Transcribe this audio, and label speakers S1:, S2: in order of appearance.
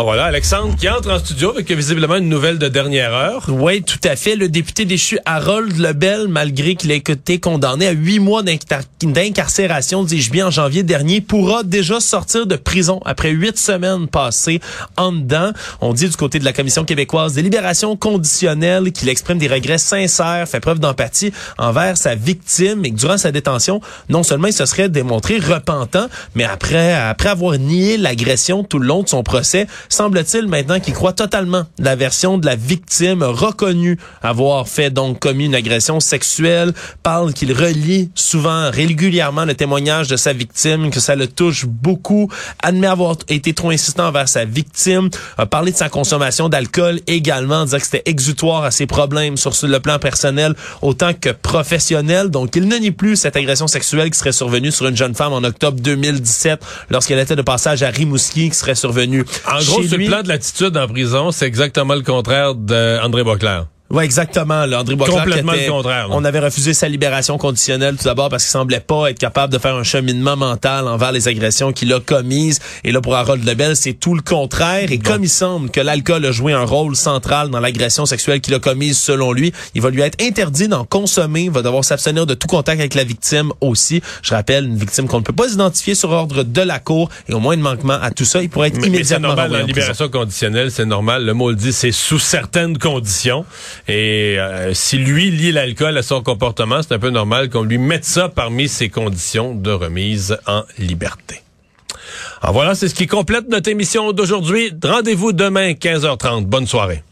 S1: Ah voilà, Alexandre qui entre en studio avec visiblement une nouvelle de dernière heure.
S2: Oui, tout à fait. Le député déchu Harold Lebel, malgré qu'il ait été condamné à huit mois d'incarcération, dis-je bien, en janvier dernier, pourra déjà sortir de prison après huit semaines passées en dedans. On dit du côté de la Commission québécoise des libérations conditionnelles qu'il exprime des regrets sincères, fait preuve d'empathie envers sa victime et que durant sa détention, non seulement il se serait démontré repentant, mais après, après avoir nié l'agression tout le long de son procès, semble-t-il maintenant qu'il croit totalement la version de la victime reconnue avoir fait donc commis une agression sexuelle, parle qu'il relie souvent régulièrement le témoignage de sa victime, que ça le touche beaucoup, admet avoir été trop insistant envers sa victime, a parlé de sa consommation d'alcool également, disant que c'était exutoire à ses problèmes sur le plan personnel autant que professionnel. Donc il ne nie plus cette agression sexuelle qui serait survenue sur une jeune femme en octobre 2017 lorsqu'elle était de passage à Rimouski qui serait survenue.
S1: En gros, sur le plan de l'attitude en prison, c'est exactement le contraire d'André Boisclair.
S2: Oui, exactement. Là, André
S1: Complètement le contraire.
S2: On avait refusé sa libération conditionnelle tout d'abord parce qu'il semblait pas être capable de faire un cheminement mental envers les agressions qu'il a commises. Et là, pour Harold Lebel, c'est tout le contraire. Et comme il semble que l'alcool a joué un rôle central dans l'agression sexuelle qu'il a commise, selon lui, il va lui être interdit d'en consommer. Il va devoir s'abstenir de tout contact avec la victime aussi. Je rappelle, une victime qu'on ne peut pas identifier sur ordre de la cour. Et au moins de manquement à tout ça, il pourrait être immédiatement
S1: mais normal, la libération conditionnelle, c'est normal. Le mot le dit, c'est sous certaines conditions. Et euh, si lui lie l'alcool à son comportement, c'est un peu normal qu'on lui mette ça parmi ses conditions de remise en liberté. Alors voilà, c'est ce qui complète notre émission d'aujourd'hui. Rendez-vous demain 15h30. Bonne soirée.